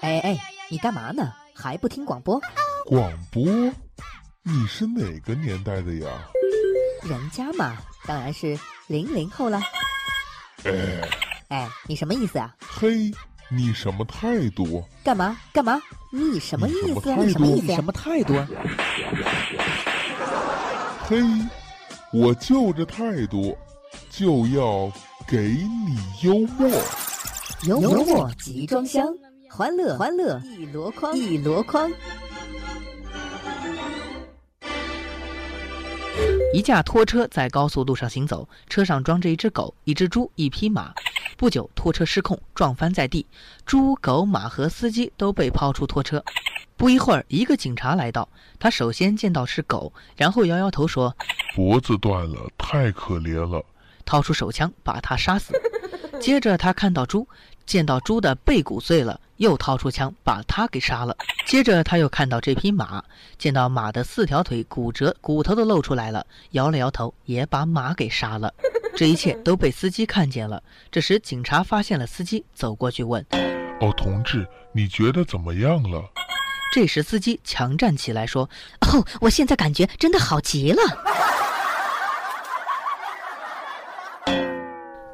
哎哎，你干嘛呢？还不听广播？广播？你是哪个年代的呀？人家嘛，当然是零零后了。哎，哎，你什么意思啊？嘿，你什么态度？干嘛干嘛？你什么意思？你什么意思？什么态度？嘿，我就这态度，就要给你幽默。幽默集装箱，欢乐欢乐一箩筐一箩筐。一架拖车在高速路上行走，车上装着一只狗、一只猪、一匹马。不久，拖车失控，撞翻在地，猪、狗、马和司机都被抛出拖车。不一会儿，一个警察来到，他首先见到是狗，然后摇摇头说：“脖子断了，太可怜了。”掏出手枪把他杀死。接着，他看到猪，见到猪的背骨碎了，又掏出枪把他给杀了。接着，他又看到这匹马，见到马的四条腿骨折，骨头都露出来了，摇了摇头，也把马给杀了。这一切都被司机看见了。这时，警察发现了司机，走过去问：“哦，同志，你觉得怎么样了？”这时，司机强站起来说：“哦，我现在感觉真的好极了。”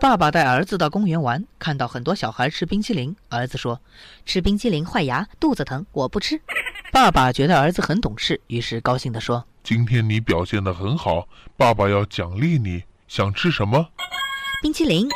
爸爸带儿子到公园玩，看到很多小孩吃冰淇淋。儿子说：“吃冰淇淋坏牙，肚子疼，我不吃。”爸爸觉得儿子很懂事，于是高兴地说：“今天你表现得很好，爸爸要奖励你。想吃什么？冰淇淋。”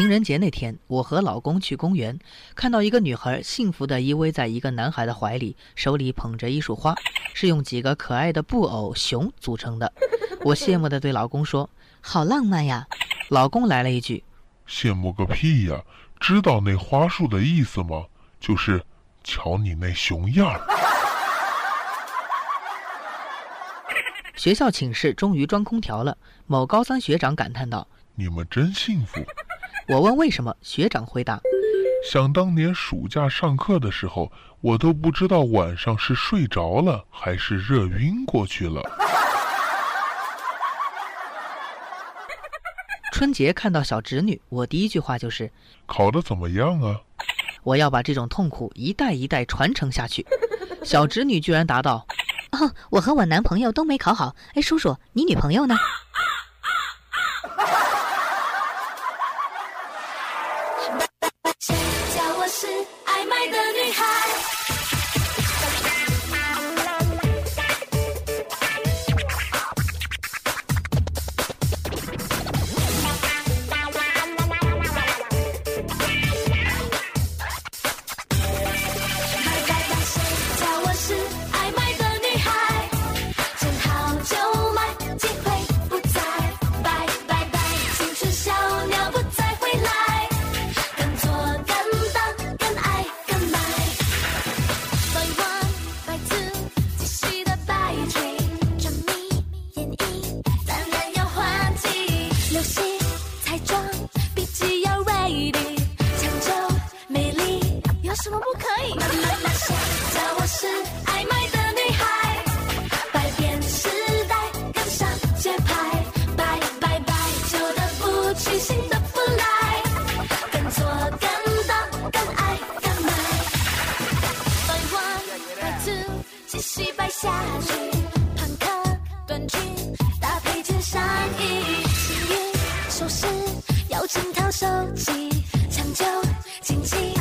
情人节那天，我和老公去公园，看到一个女孩幸福地依偎在一个男孩的怀里，手里捧着一束花。是用几个可爱的布偶熊组成的，我羡慕地对老公说：“好浪漫呀！”老公来了一句：“羡慕个屁呀！知道那花束的意思吗？就是瞧你那熊样儿。”学校寝室终于装空调了，某高三学长感叹道：“你们真幸福。”我问为什么，学长回答。想当年暑假上课的时候，我都不知道晚上是睡着了还是热晕过去了。春节看到小侄女，我第一句话就是：“考得怎么样啊？”我要把这种痛苦一代一代传承下去。小侄女居然答道：“哦，我和我男朋友都没考好。哎，叔叔，你女朋友呢？” 的女孩。搭配件上衣，幸运首饰，要整套手机，抢救、紧急。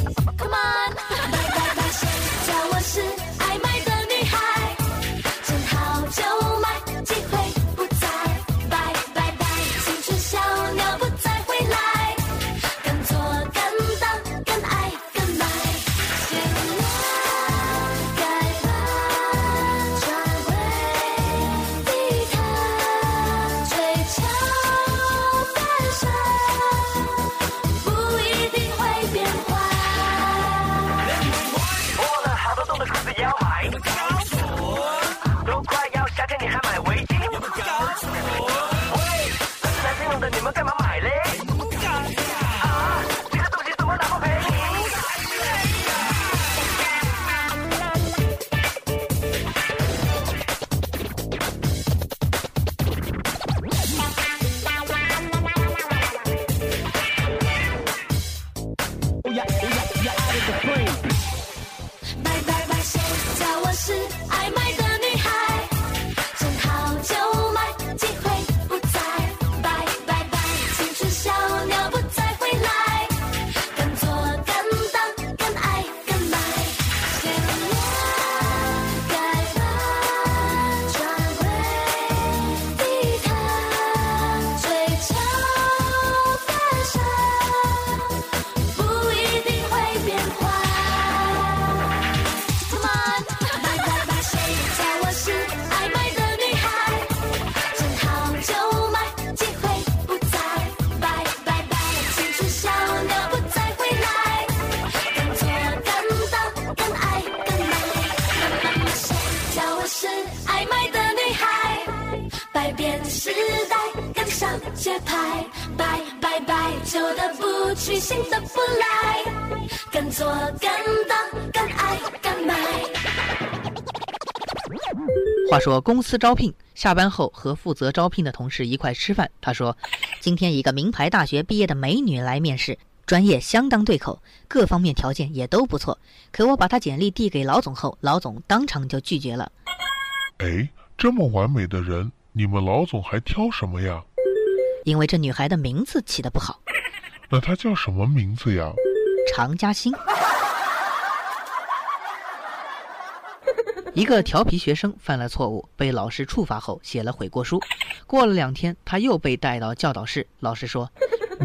拍，拜拜拜，旧的不去，新的不来，敢做敢当敢爱敢买。话说公司招聘，下班后和负责招聘的同事一块吃饭。他说：“今天一个名牌大学毕业的美女来面试，专业相当对口，各方面条件也都不错。可我把她简历递给老总后，老总当场就拒绝了。哎，这么完美的人，你们老总还挑什么呀？因为这女孩的名字起得不好，那她叫什么名字呀？常嘉欣。”一个调皮学生犯了错误，被老师处罚后写了悔过书。过了两天，他又被带到教导室。老师说：“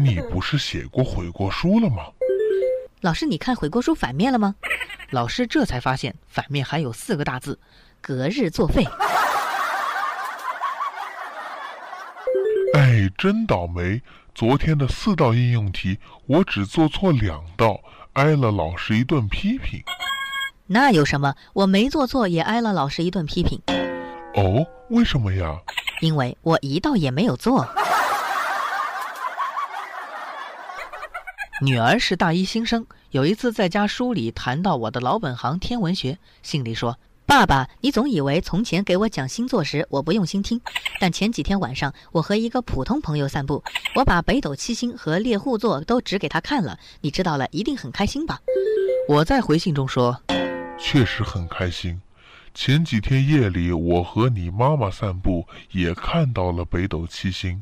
你不是写过悔过书了吗？”老师，你看悔过书反面了吗？老师这才发现反面还有四个大字：“隔日作废。”哎，真倒霉！昨天的四道应用题，我只做错两道，挨了老师一顿批评。那有什么？我没做错，也挨了老师一顿批评。哦，为什么呀？因为我一道也没有做。女儿是大一新生，有一次在家书里谈到我的老本行天文学，信里说：“爸爸，你总以为从前给我讲星座时我不用心听，但前几天晚上我和一个普通朋友散步，我把北斗七星和猎户座都指给他看了，你知道了一定很开心吧？”我在回信中说。确实很开心。前几天夜里，我和你妈妈散步，也看到了北斗七星，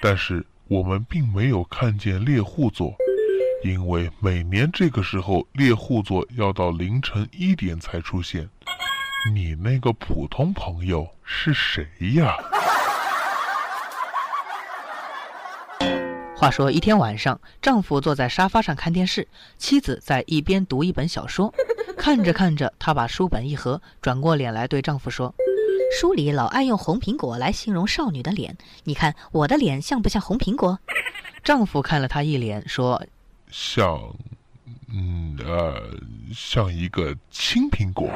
但是我们并没有看见猎户座，因为每年这个时候猎户座要到凌晨一点才出现。你那个普通朋友是谁呀？话说一天晚上，丈夫坐在沙发上看电视，妻子在一边读一本小说。看着看着，她把书本一合，转过脸来对丈夫说：“书里老爱用红苹果来形容少女的脸，你看我的脸像不像红苹果？”丈夫看了她一脸，说：“像，嗯呃，像一个青苹果。”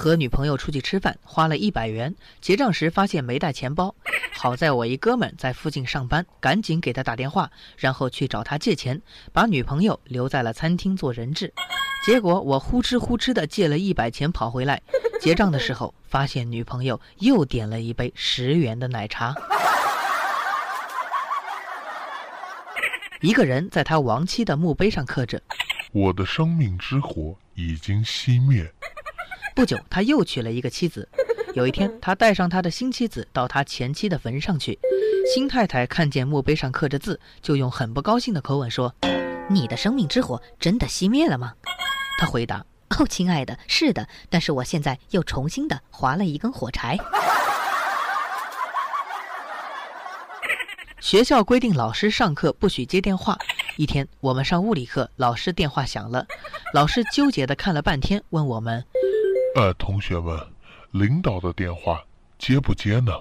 和女朋友出去吃饭，花了一百元，结账时发现没带钱包。好在我一哥们在附近上班，赶紧给他打电话，然后去找他借钱，把女朋友留在了餐厅做人质。结果我呼哧呼哧的借了一百钱跑回来，结账的时候发现女朋友又点了一杯十元的奶茶。一个人在他亡妻的墓碑上刻着。我的生命之火已经熄灭。不久，他又娶了一个妻子。有一天，他带上他的新妻子到他前妻的坟上去。新太太看见墓碑上刻着字，就用很不高兴的口吻说：“你的生命之火真的熄灭了吗？”他回答：“哦，亲爱的，是的，但是我现在又重新的划了一根火柴。”学校规定老师上课不许接电话。一天，我们上物理课，老师电话响了，老师纠结的看了半天，问我们：“呃，同学们，领导的电话接不接呢？”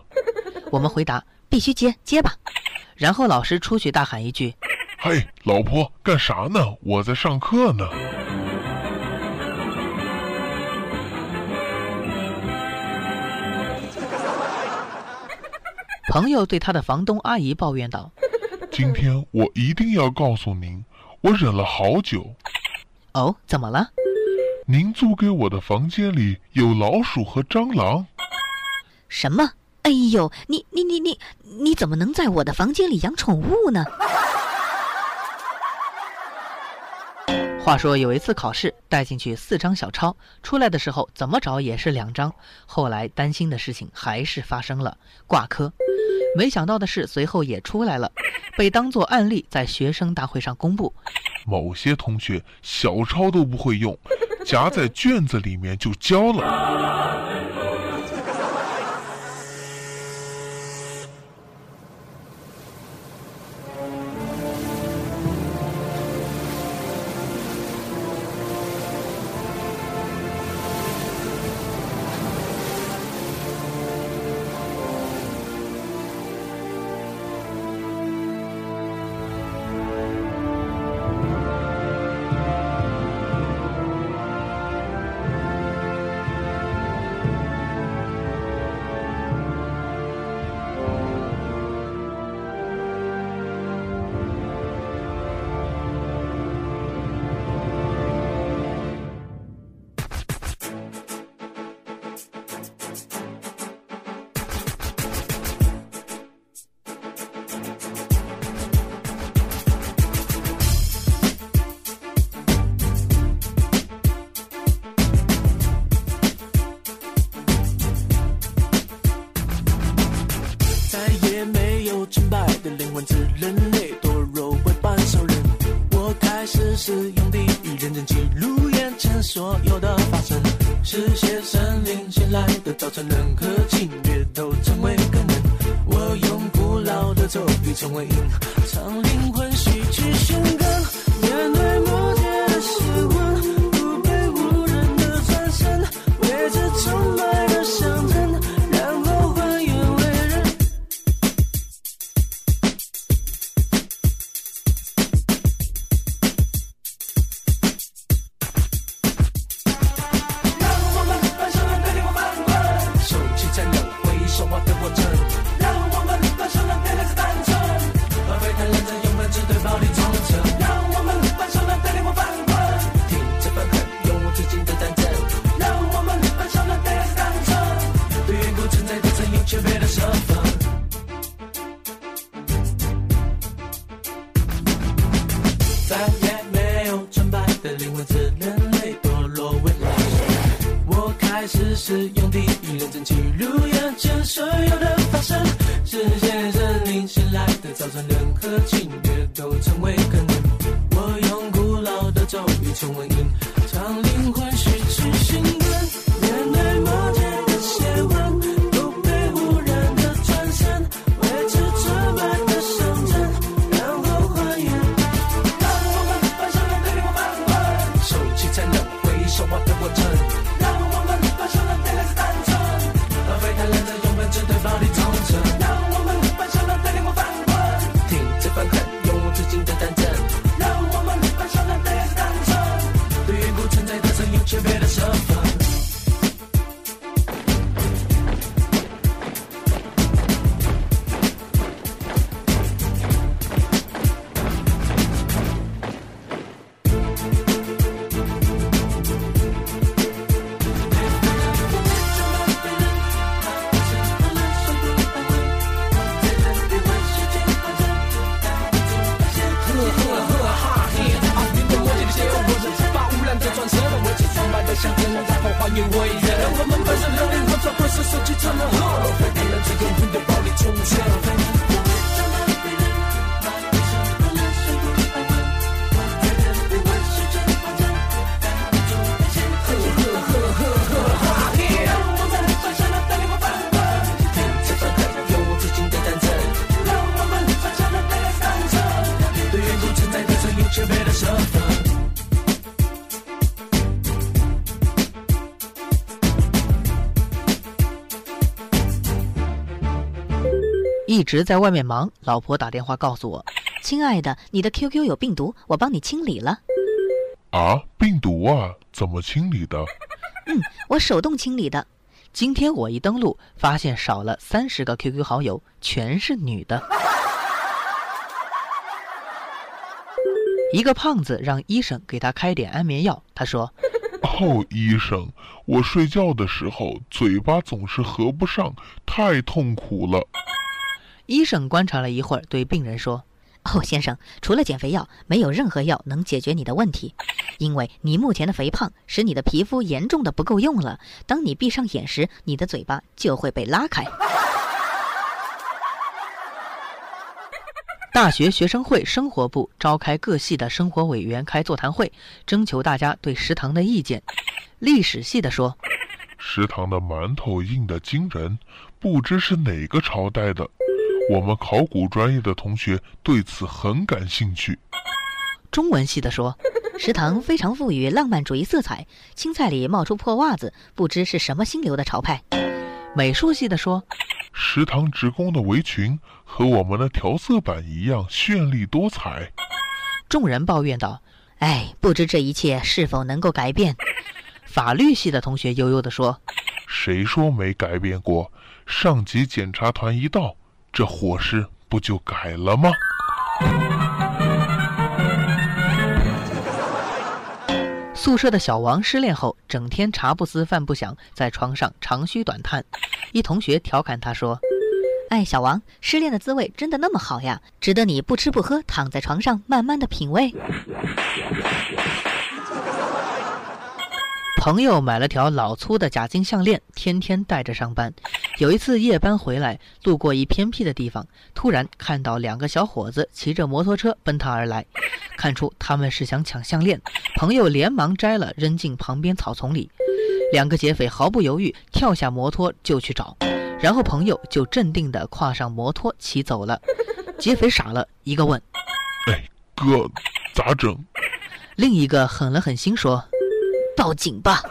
我们回答：“必须接，接吧。”然后老师出去大喊一句：“嘿，老婆，干啥呢？我在上课呢。”朋友对他的房东阿姨抱怨道：“今天我一定要告诉您，我忍了好久。哦，怎么了？您租给我的房间里有老鼠和蟑螂。什么？哎呦，你你你你你怎么能在我的房间里养宠物呢？” 话说有一次考试，带进去四张小抄，出来的时候怎么找也是两张。后来担心的事情还是发生了，挂科。没想到的是，随后也出来了，被当作案例在学生大会上公布。某些同学小抄都不会用，夹在卷子里面就交了。造成直在外面忙，老婆打电话告诉我，亲爱的，你的 QQ 有病毒，我帮你清理了。啊，病毒啊，怎么清理的？嗯我手动清理的。今天我一登录，发现少了三十个 QQ 好友，全是女的。一个胖子让医生给他开点安眠药，他说哦，医生，我睡觉的时候嘴巴总是合不上，太痛苦了。医生观察了一会儿，对病人说哦，先生，除了减肥药，没有任何药能解决你的问题，因为你目前的肥胖使你的皮肤严重的不够用了。当你闭上眼时，你的嘴巴就会被拉开。大学学生会生活部召开各系的生活委员开座谈会，征求大家对食堂的意见。历史系的说，食堂的馒头硬得惊人，不知是哪个朝代的。我们考古专业的同学对此很感兴趣。中文系的说，食堂非常富于浪漫主义色彩，青菜里冒出破袜子，不知是什么新流的潮派。美术系的说，食堂职工的围裙和我们的调色板一样绚丽多彩。众人抱怨道。哎，不知这一切是否能够改变？法律系的同学悠悠地说谁说没改变过？上级检查团一到，这伙食不就改了吗？宿舍的小王失恋后，整天茶不思饭不想，在床上长吁短叹。一同学调侃他说哎，小王，失恋的滋味真的那么好呀？值得你不吃不喝，躺在床上慢慢的品味。朋友买了条老粗的假金项链，天天戴着上班。有一次夜班回来，路过一偏僻的地方，突然看到两个小伙子骑着摩托车奔他而来，看出他们是想抢项链，朋友连忙摘了扔进旁边草丛里。两个劫匪毫不犹豫跳下摩托就去找，然后朋友就镇定地跨上摩托骑走了。劫匪傻了，一个问，哎，哥，咋整？另一个狠了狠心说。报警吧！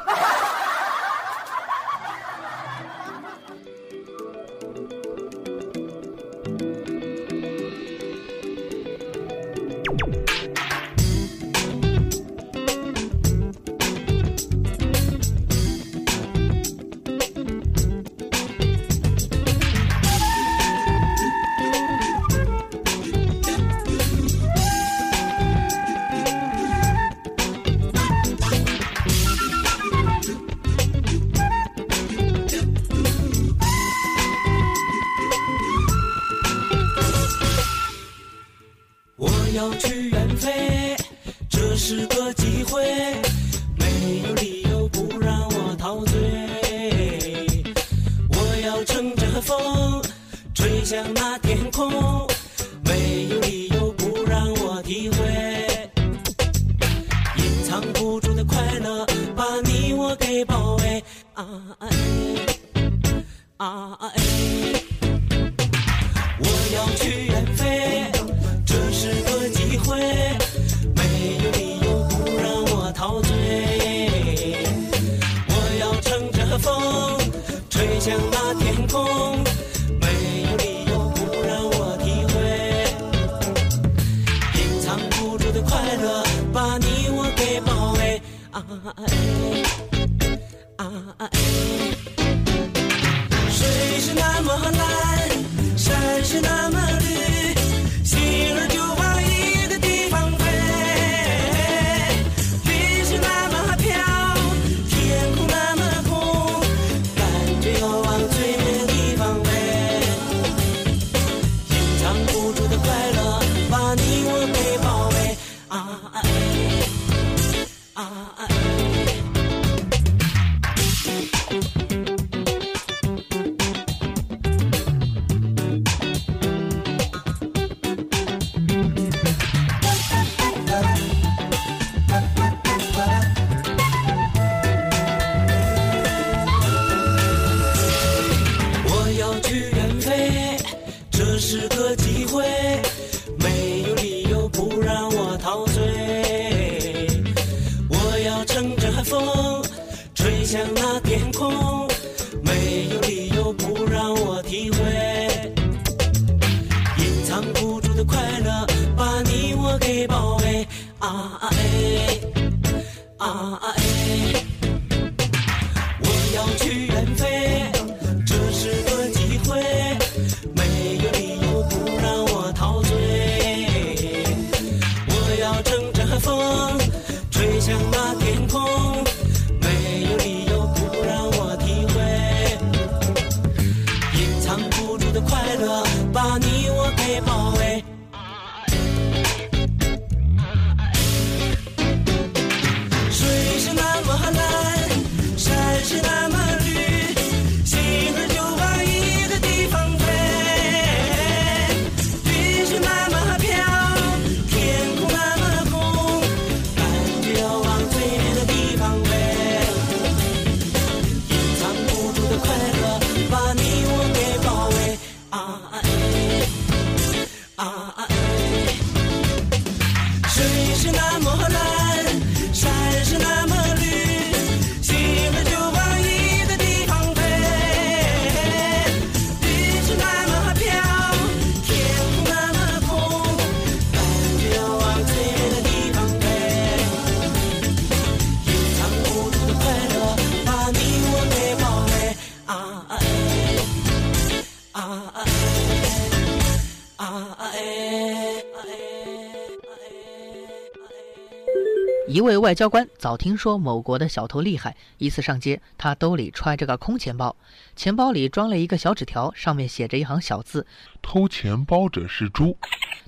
一位外交官早听说某国的小偷厉害，一次上街，他兜里揣着个空钱包，钱包里装了一个小纸条，上面写着一行小字。偷钱包者是猪。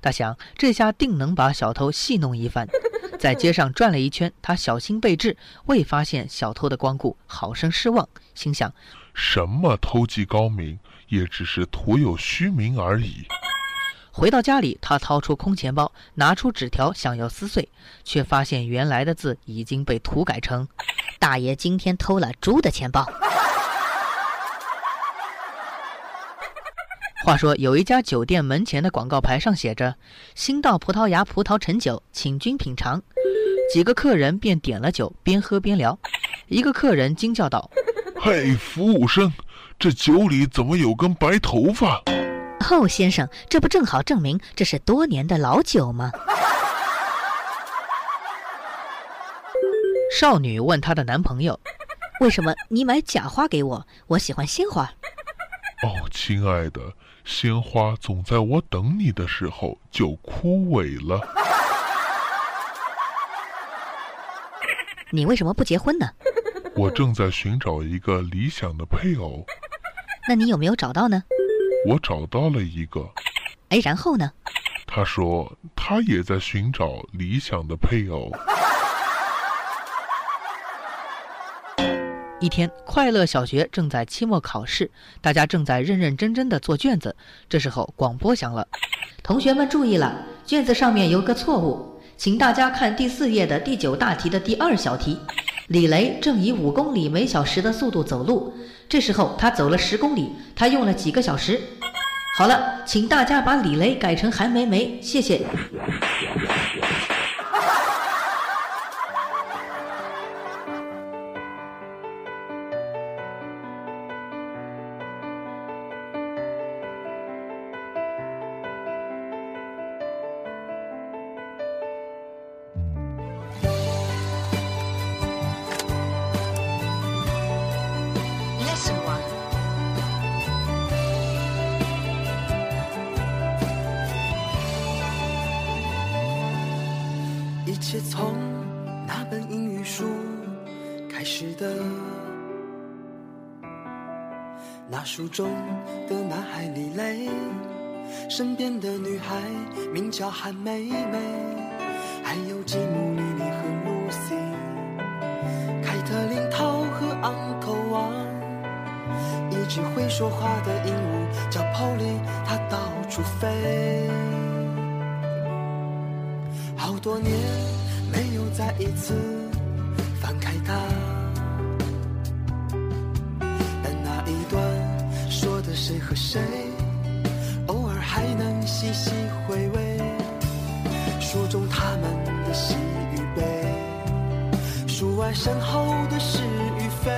他想，这下定能把小偷戏弄一番。在街上转了一圈，他小心备至，未发现小偷的光顾，好生失望，心想：什么偷技高明，也只是徒有虚名而已。回到家里，他掏出空钱包，拿出纸条想要撕碎，却发现原来的字已经被涂改成“大爷今天偷了猪的钱包”。话说，有一家酒店门前的广告牌上写着“新到葡萄牙葡萄陈酒，请君品尝”。几个客人便点了酒，边喝边聊。一个客人惊叫道：“嘿，服务生，这酒里怎么有根白头发？”哦，先生，这不正好证明这是多年的老酒吗？少女问她的男朋友：“为什么你买假花给我？我喜欢鲜花。”哦，亲爱的，鲜花总在我等你的时候就枯萎了。你为什么不结婚呢？我正在寻找一个理想的配偶。那你有没有找到呢？我找到了一个。哎，然后呢？他说他也在寻找理想的配偶。一天，快乐小学正在期末考试，大家正在认认真真的做卷子。这时候，广播响了：“同学们注意了，卷子上面有个错误，请大家看第四页的第九大题的第二小题。李雷正以五公里每小时的速度走路，这时候他走了十公里，他用了几个小时？好了，请大家把李雷改成韩梅梅，谢谢。”身边的女孩名叫韩梅梅，还有吉姆、莉莉和露西，凯特琳、涛和昂头王，一只会说话的鹦鹉叫 Polly，它到处飞。好多年没有再一次翻开它，但那一段说的谁和谁？还能细细回味。书中他们的喜与悲，书外身后的是与非，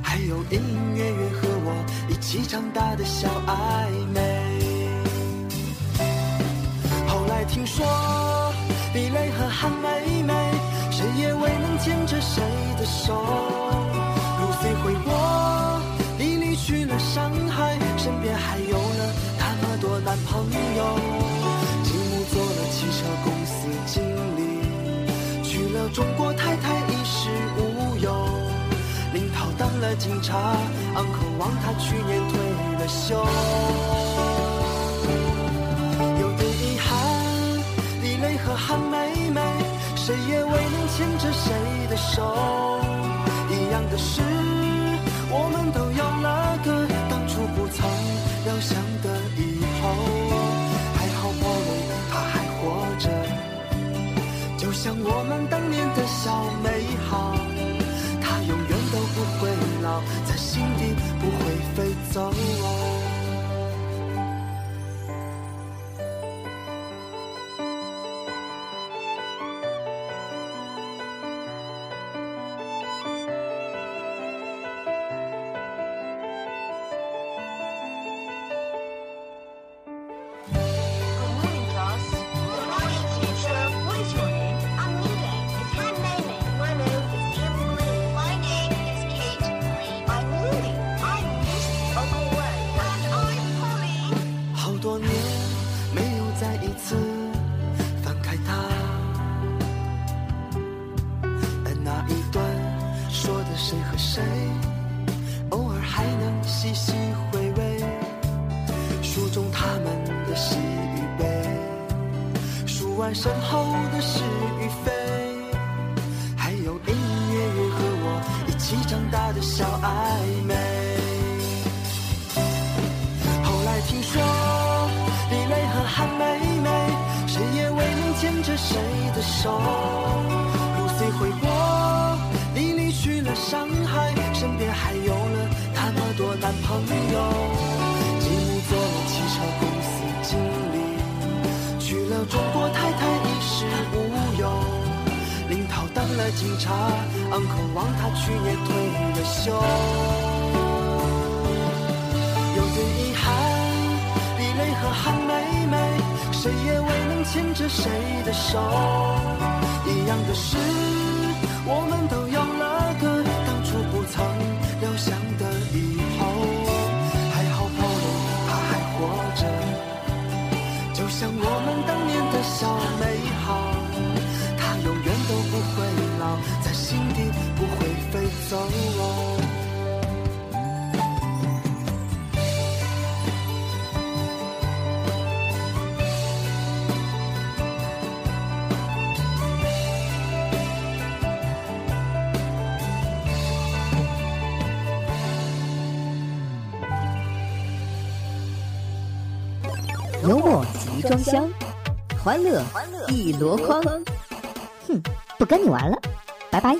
还有隐隐约约和我一起长大的小暧昧。后来听说，李雷和韩梅梅，谁也未能牵着谁的手。Lucy 回国，你离去了上海，身边还有了我男朋友。继母做了汽车公司经理，娶了中国太太衣食无忧。林涛当了警察，uncle 王他去年退年的小美好，它永远都不会老，在心底不会飞走。书外着谁的手。一样的是，我们都装箱，欢乐一箩筐。哼，不跟你玩了，拜拜。